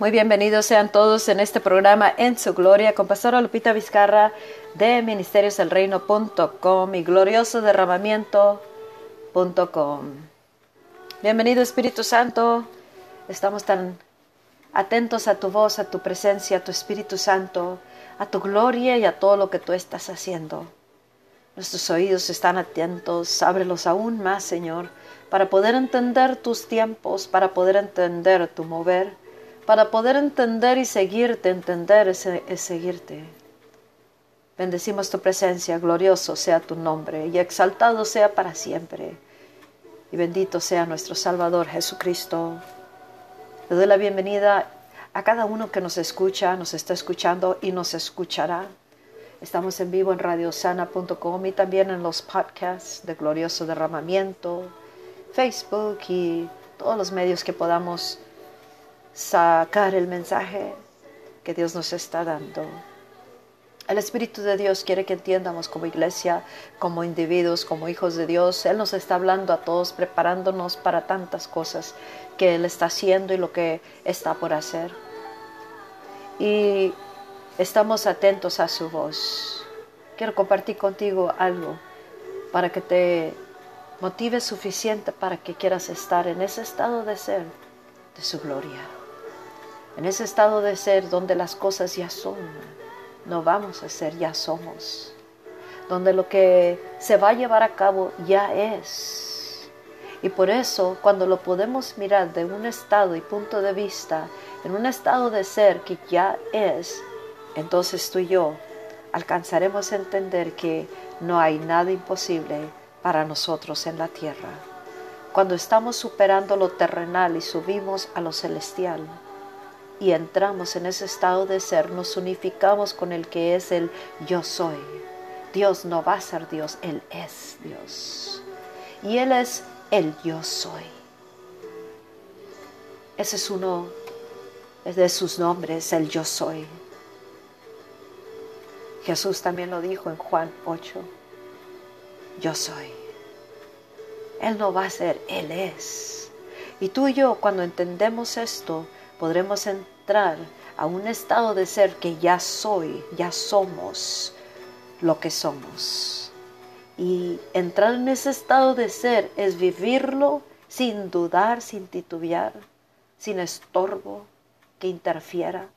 Muy bienvenidos sean todos en este programa En su Gloria con Pastora Lupita Vizcarra de ministerioselreino.com y glorioso derramamiento.com. Bienvenido Espíritu Santo, estamos tan atentos a tu voz, a tu presencia, a tu Espíritu Santo, a tu gloria y a todo lo que tú estás haciendo. Nuestros oídos están atentos, ábrelos aún más, Señor, para poder entender tus tiempos, para poder entender tu mover para poder entender y seguirte, entender es, seguirte. Bendecimos tu presencia, glorioso sea tu nombre y exaltado sea para siempre. Y bendito sea nuestro Salvador Jesucristo. Le doy la bienvenida a cada uno que nos escucha, nos está escuchando y nos escuchará. Estamos en vivo en radiosana.com y también en los podcasts de Glorioso Derramamiento, Facebook y todos los medios que podamos sacar el mensaje que Dios nos está dando. El Espíritu de Dios quiere que entiendamos como iglesia, como individuos, como hijos de Dios. Él nos está hablando a todos, preparándonos para tantas cosas que Él está haciendo y lo que está por hacer. Y estamos atentos a su voz. Quiero compartir contigo algo para que te motive suficiente para que quieras estar en ese estado de ser de su gloria en ese estado de ser donde las cosas ya son, no vamos a ser, ya somos, donde lo que se va a llevar a cabo ya es. Y por eso, cuando lo podemos mirar de un estado y punto de vista, en un estado de ser que ya es, entonces tú y yo alcanzaremos a entender que no hay nada imposible para nosotros en la tierra. Cuando estamos superando lo terrenal y subimos a lo celestial, y entramos en ese estado de ser, nos unificamos con el que es el yo soy. Dios no va a ser Dios, Él es Dios. Y Él es el yo soy. Ese es uno de sus nombres, el yo soy. Jesús también lo dijo en Juan 8. Yo soy. Él no va a ser, Él es. Y tú y yo, cuando entendemos esto, podremos entrar a un estado de ser que ya soy, ya somos lo que somos. Y entrar en ese estado de ser es vivirlo sin dudar, sin titubear, sin estorbo que interfiera,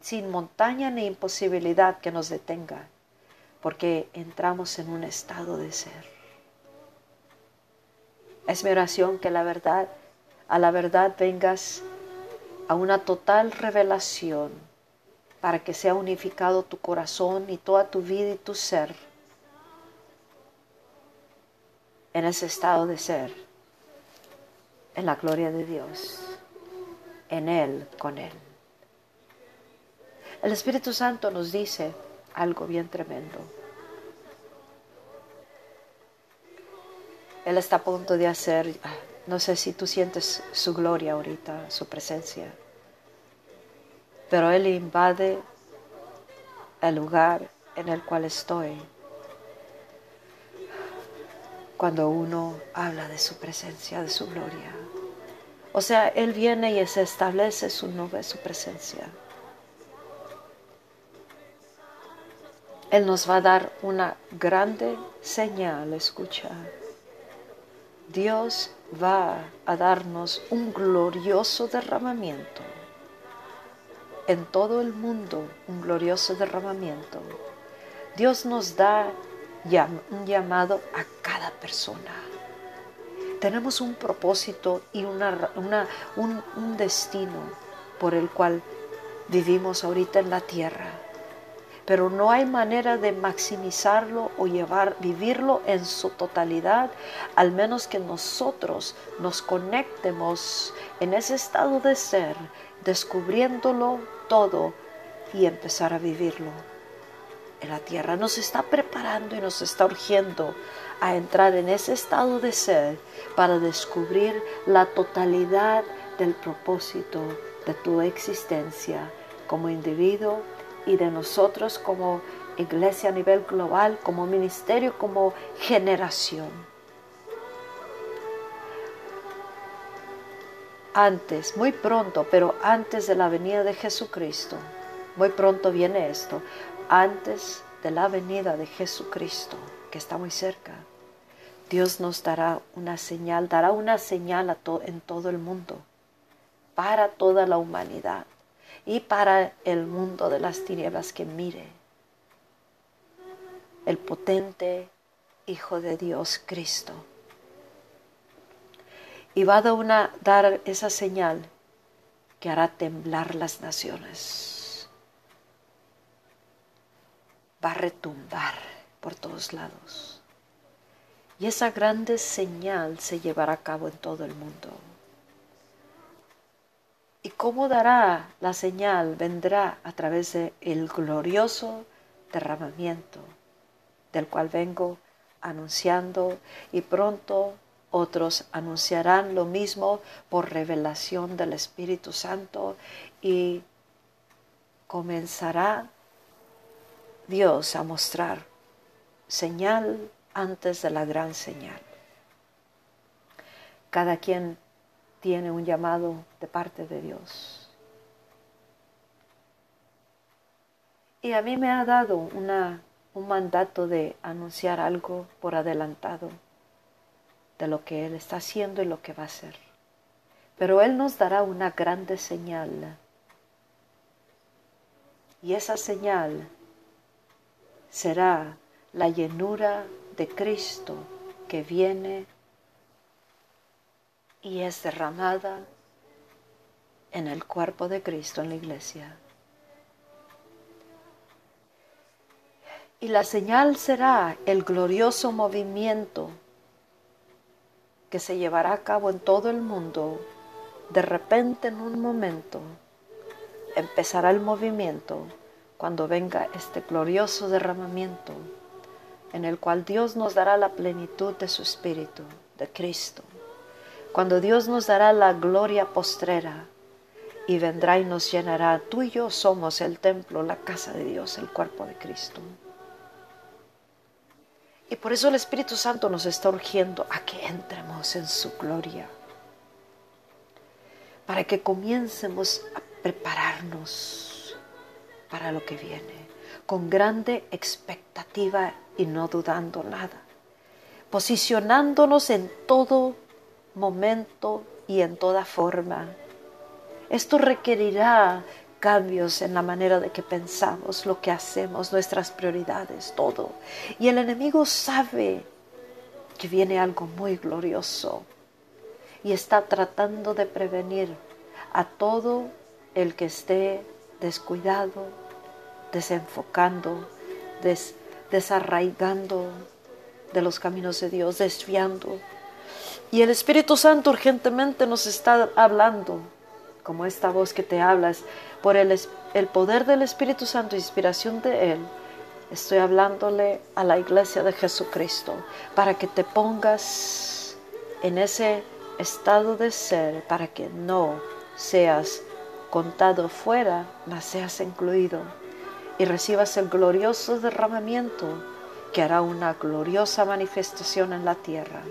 sin montaña ni imposibilidad que nos detenga, porque entramos en un estado de ser. Es mi oración que la verdad, a la verdad vengas a una total revelación para que sea unificado tu corazón y toda tu vida y tu ser en ese estado de ser, en la gloria de Dios, en Él, con Él. El Espíritu Santo nos dice algo bien tremendo. Él está a punto de hacer no sé si tú sientes su gloria ahorita, su presencia. Pero Él invade el lugar en el cual estoy cuando uno habla de su presencia, de su gloria. O sea, Él viene y se establece su nube, su presencia. Él nos va a dar una grande señal, escucha. Dios va a darnos un glorioso derramamiento. En todo el mundo, un glorioso derramamiento. Dios nos da un llamado a cada persona. Tenemos un propósito y una, un, un destino por el cual vivimos ahorita en la tierra pero no hay manera de maximizarlo o llevar, vivirlo en su totalidad, al menos que nosotros nos conectemos en ese estado de ser, descubriéndolo todo y empezar a vivirlo. La tierra nos está preparando y nos está urgiendo a entrar en ese estado de ser para descubrir la totalidad del propósito de tu existencia como individuo y de nosotros como iglesia a nivel global, como ministerio, como generación. antes, muy pronto, pero antes de la venida de Jesucristo. Muy pronto viene esto, antes de la venida de Jesucristo, que está muy cerca. Dios nos dará una señal, dará una señal en todo el mundo, para toda la humanidad y para el mundo de las tinieblas que mire el potente Hijo de Dios, Cristo. Y va a dar esa señal que hará temblar las naciones. Va a retumbar por todos lados. Y esa grande señal se llevará a cabo en todo el mundo. ¿Y cómo dará la señal? Vendrá a través del el glorioso derramamiento del cual vengo anunciando y pronto otros anunciarán lo mismo por revelación del Espíritu Santo y comenzará Dios a mostrar señal antes de la gran señal. Cada quien tiene un llamado de parte de Dios. Y a mí me ha dado una, un mandato de anunciar algo por adelantado de lo que Él está haciendo y lo que va a hacer. Pero Él nos dará una grande señal. Y esa señal será la llenura de Cristo que viene y es derramada en el cuerpo de Cristo en la iglesia. Y la señal será el glorioso movimiento que se llevará a cabo en todo el mundo. De repente, en un momento, empezará el movimiento cuando venga este glorioso derramamiento en el cual Dios nos dará la plenitud de su Espíritu, de Cristo cuando Dios nos dará la gloria postrera y vendrá y nos llenará. Tú y yo somos el templo, la casa de Dios, el cuerpo de Cristo. Y por eso el Espíritu Santo nos está urgiendo a que entremos en su gloria, para que comiencemos a prepararnos para lo que viene, con grande expectativa y no dudando nada, posicionándonos en todo momento y en toda forma. Esto requerirá cambios en la manera de que pensamos, lo que hacemos, nuestras prioridades, todo. Y el enemigo sabe que viene algo muy glorioso y está tratando de prevenir a todo el que esté descuidado, desenfocando, desarraigando de los caminos de Dios, desviando y el Espíritu Santo urgentemente nos está hablando, como esta voz que te hablas, por el, el poder del Espíritu Santo, inspiración de Él. Estoy hablándole a la iglesia de Jesucristo para que te pongas en ese estado de ser, para que no seas contado fuera, mas seas incluido y recibas el glorioso derramamiento que hará una gloriosa manifestación en la tierra.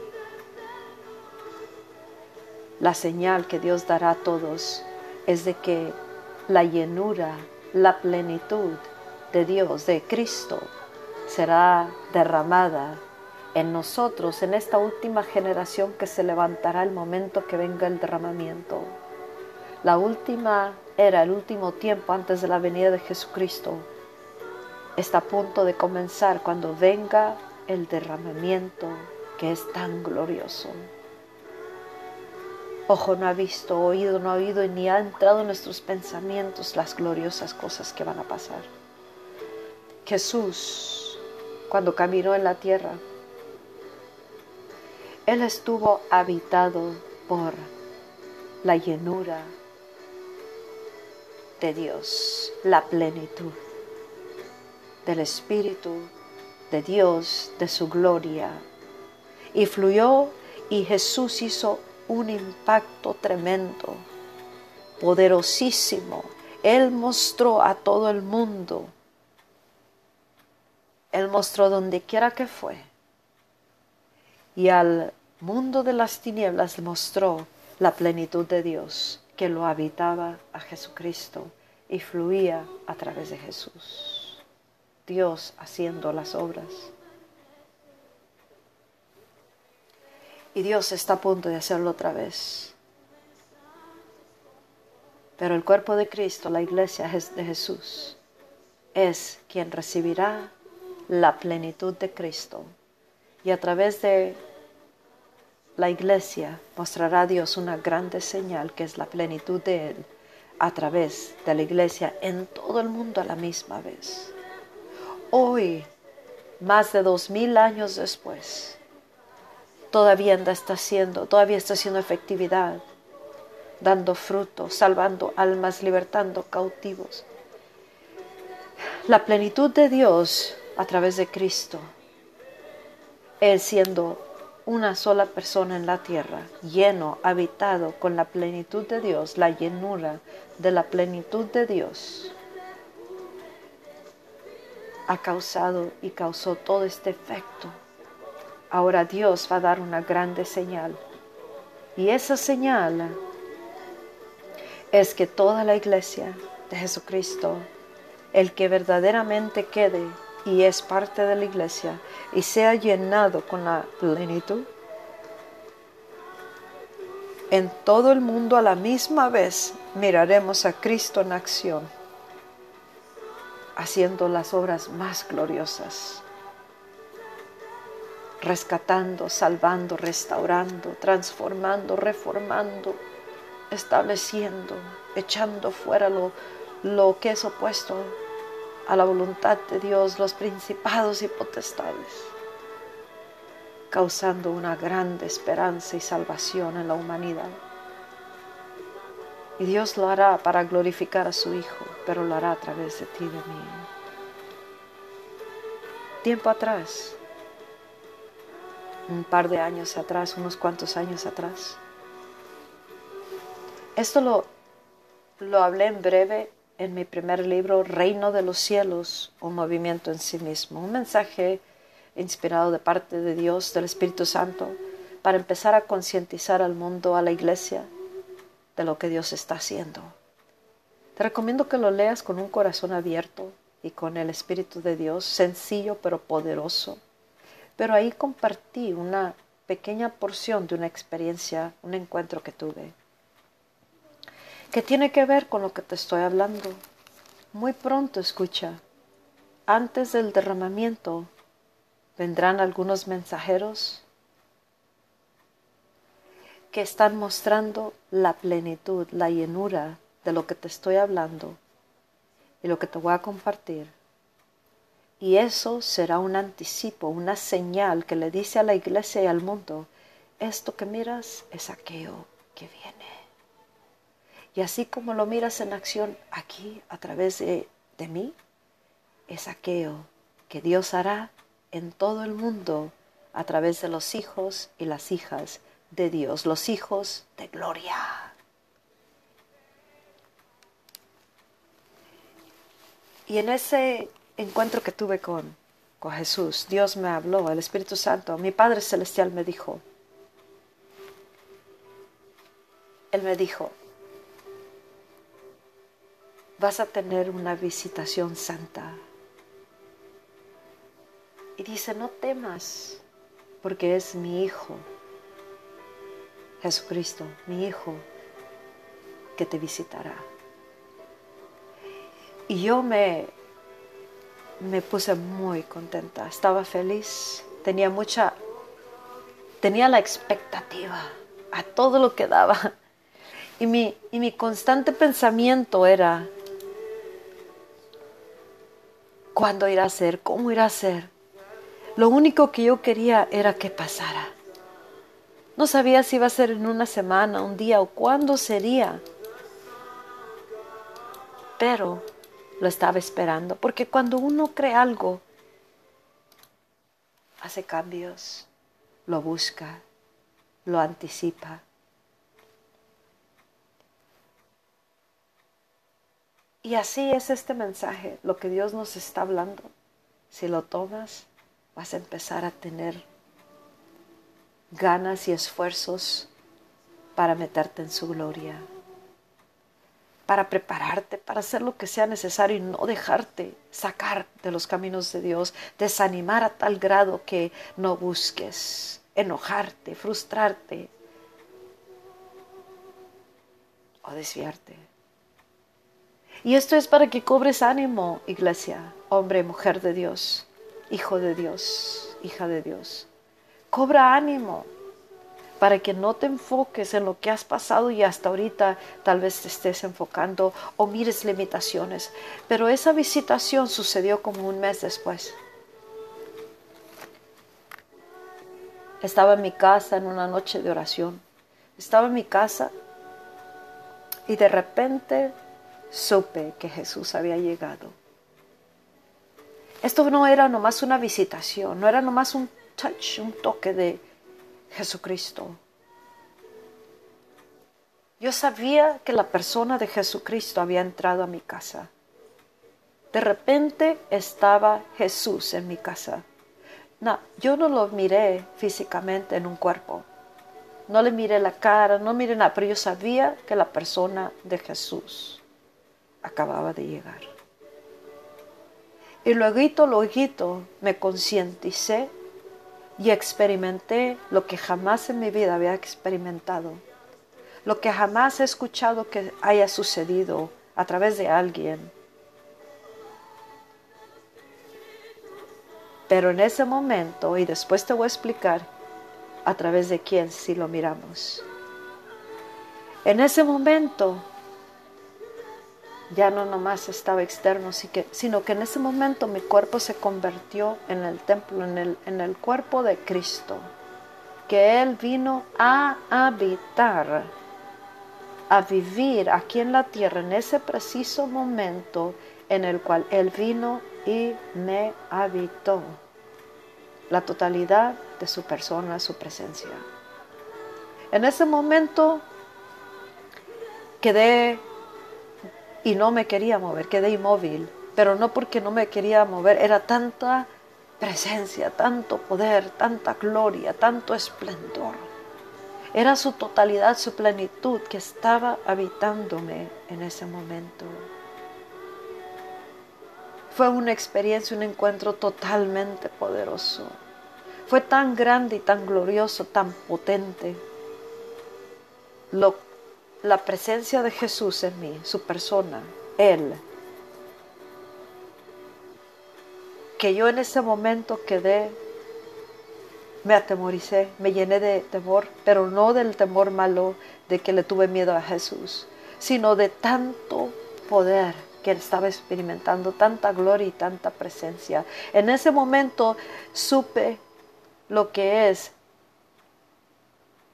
La señal que Dios dará a todos es de que la llenura, la plenitud de Dios, de Cristo, será derramada en nosotros, en esta última generación que se levantará el momento que venga el derramamiento. La última era, el último tiempo antes de la venida de Jesucristo, está a punto de comenzar cuando venga el derramamiento que es tan glorioso. Ojo no ha visto, oído no ha oído y ni ha entrado en nuestros pensamientos las gloriosas cosas que van a pasar. Jesús, cuando caminó en la tierra, Él estuvo habitado por la llenura de Dios, la plenitud del Espíritu de Dios, de su gloria. Y fluyó y Jesús hizo un impacto tremendo, poderosísimo. Él mostró a todo el mundo. Él mostró donde quiera que fue. Y al mundo de las tinieblas mostró la plenitud de Dios que lo habitaba a Jesucristo y fluía a través de Jesús. Dios haciendo las obras. Y Dios está a punto de hacerlo otra vez. Pero el cuerpo de Cristo, la iglesia de Jesús, es quien recibirá la plenitud de Cristo. Y a través de la iglesia mostrará a Dios una grande señal que es la plenitud de Él a través de la iglesia en todo el mundo a la misma vez. Hoy, más de dos mil años después, todavía está haciendo, todavía está haciendo efectividad, dando fruto, salvando almas, libertando cautivos. La plenitud de Dios a través de Cristo, Él siendo una sola persona en la tierra, lleno, habitado con la plenitud de Dios, la llenura de la plenitud de Dios, ha causado y causó todo este efecto. Ahora Dios va a dar una grande señal. Y esa señal es que toda la iglesia de Jesucristo, el que verdaderamente quede y es parte de la iglesia y sea llenado con la plenitud, en todo el mundo a la misma vez miraremos a Cristo en acción, haciendo las obras más gloriosas, rescatando, salvando, restaurando, transformando, reformando, estableciendo, echando fuera lo, lo que es opuesto a la voluntad de Dios los principados y potestades, causando una grande esperanza y salvación en la humanidad. Y Dios lo hará para glorificar a su Hijo, pero lo hará a través de ti y de mí. Tiempo atrás, un par de años atrás, unos cuantos años atrás, esto lo, lo hablé en breve en mi primer libro, Reino de los Cielos, un movimiento en sí mismo, un mensaje inspirado de parte de Dios, del Espíritu Santo, para empezar a concientizar al mundo, a la iglesia, de lo que Dios está haciendo. Te recomiendo que lo leas con un corazón abierto y con el Espíritu de Dios, sencillo pero poderoso. Pero ahí compartí una pequeña porción de una experiencia, un encuentro que tuve que tiene que ver con lo que te estoy hablando. Muy pronto, escucha, antes del derramamiento vendrán algunos mensajeros que están mostrando la plenitud, la llenura de lo que te estoy hablando y lo que te voy a compartir. Y eso será un anticipo, una señal que le dice a la iglesia y al mundo, esto que miras es aquello que viene. Y así como lo miras en acción aquí a través de, mí, es aquello que Dios hará en todo el mundo a través de los hijos y las hijas de Dios, los hijos de gloria. Y en ese encuentro que tuve con, con Jesús, Dios me habló, el Espíritu Santo, mi Padre Celestial me dijo, Él me dijo, vas a tener una visitación santa. Y dice, no temas, porque es mi Hijo, Jesucristo, mi Hijo, que te visitará. Y yo me, me puse muy contenta, estaba feliz, tenía mucha, tenía la expectativa a todo lo que daba. Y mi, y mi constante pensamiento era, cuándo irá a ser, cómo irá a ser. Lo único que yo quería era que pasara. No sabía si iba a ser en una semana, un día o cuándo sería. Pero lo estaba esperando, porque cuando uno cree algo, hace cambios, lo busca, lo anticipa. Y así es este mensaje, lo que Dios nos está hablando. Si lo tomas, vas a empezar a tener ganas y esfuerzos para meterte en su gloria, para prepararte, para hacer lo que sea necesario y no dejarte sacar de los caminos de Dios, desanimar a tal grado que no busques, enojarte, frustrarte o desviarte. Y esto es para que cobres ánimo, iglesia, hombre, mujer de Dios, hijo de Dios, hija de Dios. Cobra ánimo para que no te enfoques en lo que has pasado y hasta ahorita tal vez te estés enfocando o mires limitaciones. Pero esa visitación sucedió como un mes después. Estaba en mi casa en una noche de oración. Estaba en mi casa y de repente supe que Jesús había llegado. Esto no era nomás una visitación, no era nomás un touch, un toque de Jesucristo. Yo sabía que la persona de Jesucristo había entrado a mi casa. De repente estaba Jesús en mi casa. No, yo no lo miré físicamente en un cuerpo. No le miré la cara, no miré nada, pero yo sabía que la persona de Jesús acababa de llegar. Y luego, luego me concienticé y experimenté lo que jamás en mi vida había experimentado, lo que jamás he escuchado que haya sucedido a través de alguien. Pero en ese momento, y después te voy a explicar a través de quién si lo miramos, en ese momento ya no nomás estaba externo, sino que en ese momento mi cuerpo se convirtió en el templo, en el, en el cuerpo de Cristo, que Él vino a habitar, a vivir aquí en la tierra, en ese preciso momento en el cual Él vino y me habitó. La totalidad de su persona, su presencia. En ese momento quedé y no me quería mover, quedé inmóvil, pero no porque no me quería mover, era tanta presencia, tanto poder, tanta gloria, tanto esplendor. Era su totalidad, su plenitud que estaba habitándome en ese momento. Fue una experiencia, un encuentro totalmente poderoso. Fue tan grande y tan glorioso, tan potente. Lo la presencia de Jesús en mí, su persona, Él, que yo en ese momento quedé, me atemoricé, me llené de temor, pero no del temor malo de que le tuve miedo a Jesús, sino de tanto poder que él estaba experimentando, tanta gloria y tanta presencia. En ese momento supe lo que es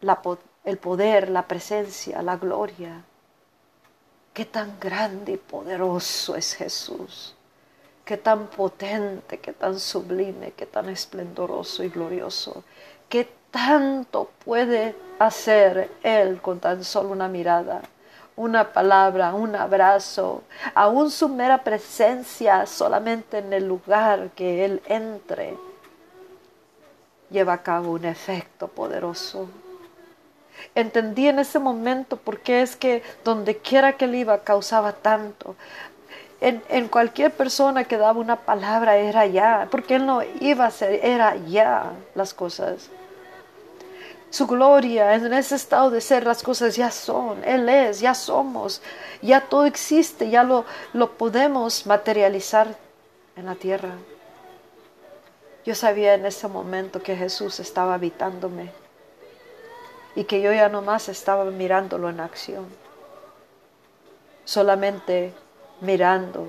la, el poder, la presencia, la gloria. Qué tan grande y poderoso es Jesús. Qué tan potente, qué tan sublime, qué tan esplendoroso y glorioso. Qué tanto puede hacer Él con tan solo una mirada, una palabra, un abrazo, aún su mera presencia solamente en el lugar que Él entre, lleva a cabo un efecto poderoso Entendí en ese momento por qué es que donde quiera que él iba causaba tanto. En, cualquier persona que daba una palabra era ya, porque él no iba a ser, era ya las cosas. Su gloria en ese estado de ser las cosas ya son, Él es, ya somos, ya todo existe, ya lo, lo podemos materializar en la tierra. Yo sabía en ese momento que Jesús estaba habitándome y que yo ya no más estaba mirándolo en acción, solamente mirando,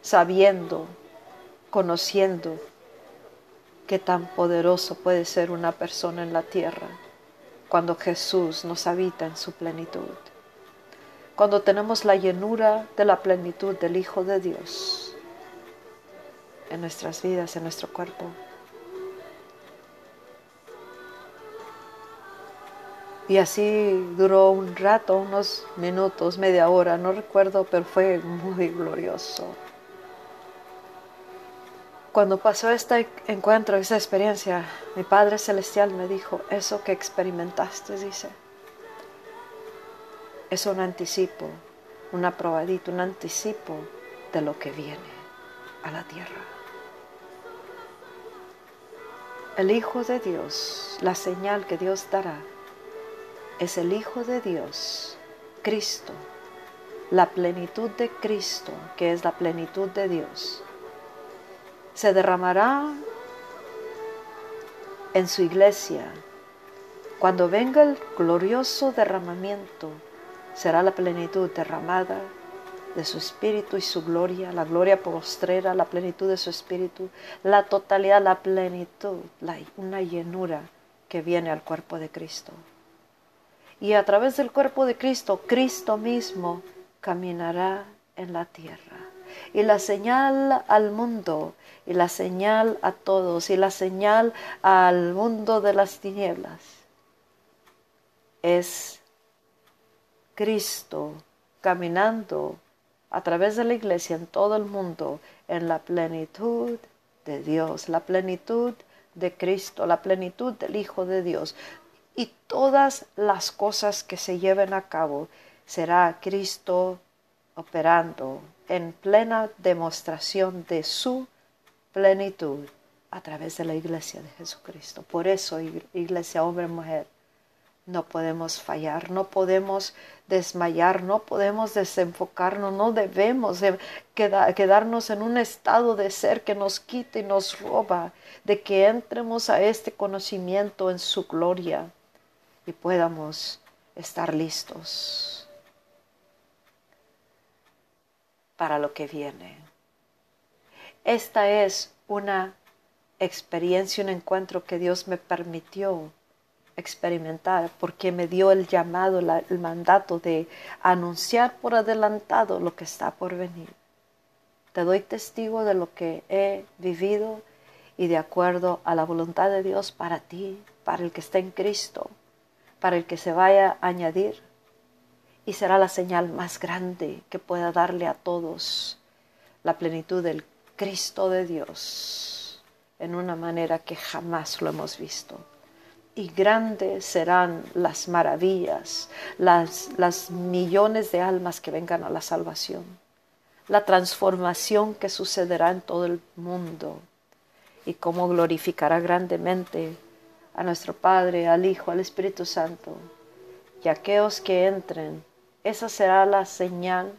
sabiendo, conociendo qué tan poderoso puede ser una persona en la tierra cuando Jesús nos habita en su plenitud, cuando tenemos la llenura de la plenitud del Hijo de Dios en nuestras vidas, en nuestro cuerpo. Y así duró un rato, unos minutos, media hora, no recuerdo, pero fue muy glorioso. Cuando pasó este encuentro, esa experiencia, mi Padre Celestial me dijo, eso que experimentaste, dice, es un anticipo, una probadita, un anticipo de lo que viene a la tierra. El Hijo de Dios, la señal que Dios dará, es el Hijo de Dios, Cristo, la plenitud de Cristo, que es la plenitud de Dios. Se derramará en su iglesia. Cuando venga el glorioso derramamiento, será la plenitud derramada de su espíritu y su gloria, la gloria postrera, la plenitud de su espíritu, la totalidad, la plenitud, una llenura que viene al cuerpo de Cristo. Y a través del cuerpo de Cristo, Cristo mismo caminará en la tierra. Y la señal al mundo, y la señal a todos, y la señal al mundo de las tinieblas es Cristo caminando a través de la iglesia en todo el mundo en la plenitud de Dios, la plenitud de Cristo, la plenitud del Hijo de Dios. Y todas las cosas que se lleven a cabo será Cristo operando en plena demostración de su plenitud a través de la iglesia de Jesucristo. Por eso, iglesia, hombre, mujer, no podemos fallar, no podemos desmayar, no podemos desenfocarnos, no debemos quedarnos en un estado de ser que nos quite y nos roba, de que entremos a este conocimiento en su gloria y podamos estar listos para lo que viene. Esta es una experiencia, un encuentro que Dios me permitió experimentar porque me dio el llamado, el mandato de anunciar por adelantado lo que está por venir. Te doy testigo de lo que he vivido y de acuerdo a la voluntad de Dios para ti, para el que está en Cristo, para el que se vaya a añadir. Y será la señal más grande que pueda darle a todos la plenitud del Cristo de Dios en una manera que jamás lo hemos visto y grandes serán las maravillas, las, las millones de almas que vengan a la salvación, la transformación que sucederá en todo el mundo y cómo glorificará grandemente a nuestro Padre, al Hijo, al Espíritu Santo. Y aquellos que entren, esa será la señal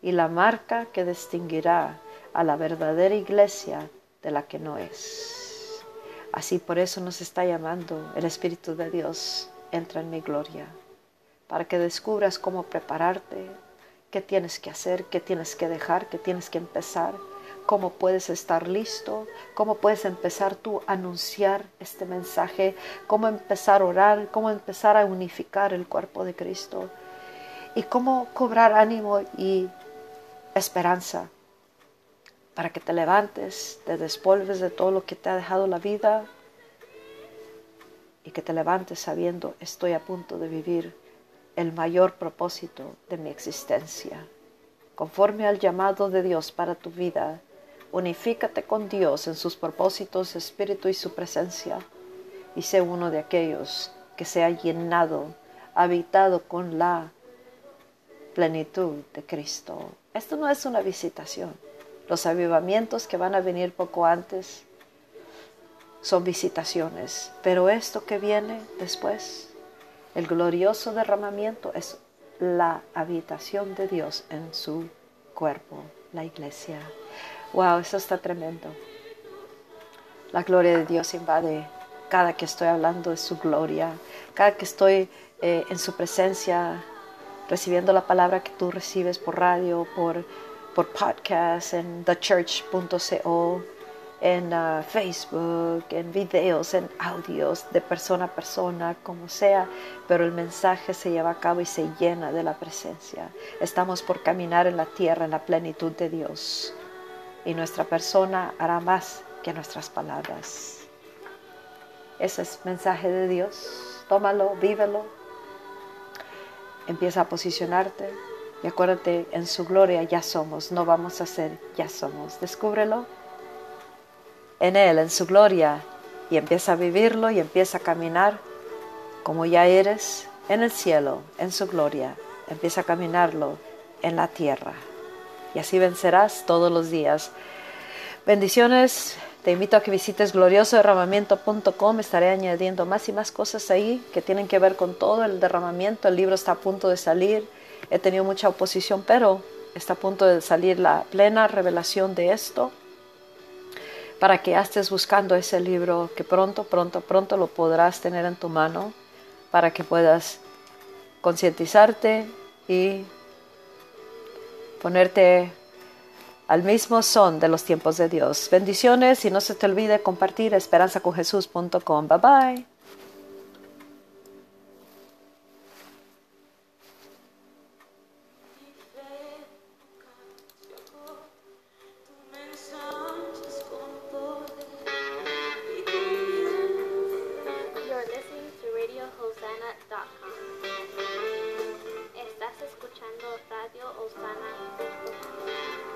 y la marca que distinguirá a la verdadera iglesia de la que no es. Así por eso nos está llamando el Espíritu de Dios, entra en mi gloria, para que descubras cómo prepararte, qué tienes que hacer, qué tienes que dejar, qué tienes que empezar, cómo puedes estar listo, cómo puedes empezar tú a anunciar este mensaje, cómo empezar a orar, cómo empezar a unificar el cuerpo de Cristo y cómo cobrar ánimo y esperanza para que te levantes, te despolves de todo lo que te ha dejado la vida y que te levantes sabiendo estoy a punto de vivir el mayor propósito de mi existencia. Conforme al llamado de Dios para tu vida, unifícate con Dios en sus propósitos, espíritu y su presencia y sé uno de aquellos que se ha llenado, habitado con la plenitud de Cristo. Esto no es una visitación los avivamientos que van a venir poco antes son visitaciones, pero esto que viene después, el glorioso derramamiento, es la habitación de Dios en su cuerpo, la iglesia. Wow, eso está tremendo. La gloria de Dios invade cada que estoy hablando de su gloria, cada que estoy eh, en su presencia, recibiendo la palabra que tú recibes por radio, por por podcast, en thechurch.co, en uh, Facebook, en videos, en audios de persona a persona, como sea, pero el mensaje se lleva a cabo y se llena de la presencia. Estamos por caminar en la tierra en la plenitud de Dios y nuestra persona hará más que nuestras palabras. Ese es mensaje de Dios. Tómalo, vívelo. Empieza a posicionarte y acuérdate, en su gloria ya somos, no vamos a ser, ya somos. Descúbrelo en Él, en su gloria, y empieza a vivirlo y empieza a caminar como ya eres en el cielo, en su gloria, empieza a caminarlo en la tierra. Y así vencerás todos los días. Bendiciones. Te invito a que visites gloriosoderramamiento.com. Estaré añadiendo más y más cosas ahí que tienen que ver con todo el derramamiento. El libro está a punto de salir. He tenido mucha oposición, pero está a punto de salir la plena revelación de esto para que estés buscando ese libro que pronto, pronto, pronto lo podrás tener en tu mano para que puedas concientizarte y ponerte al mismo son de los tiempos de Dios. Bendiciones y no se te olvide compartir esperanzaconjesús.com. Bye bye.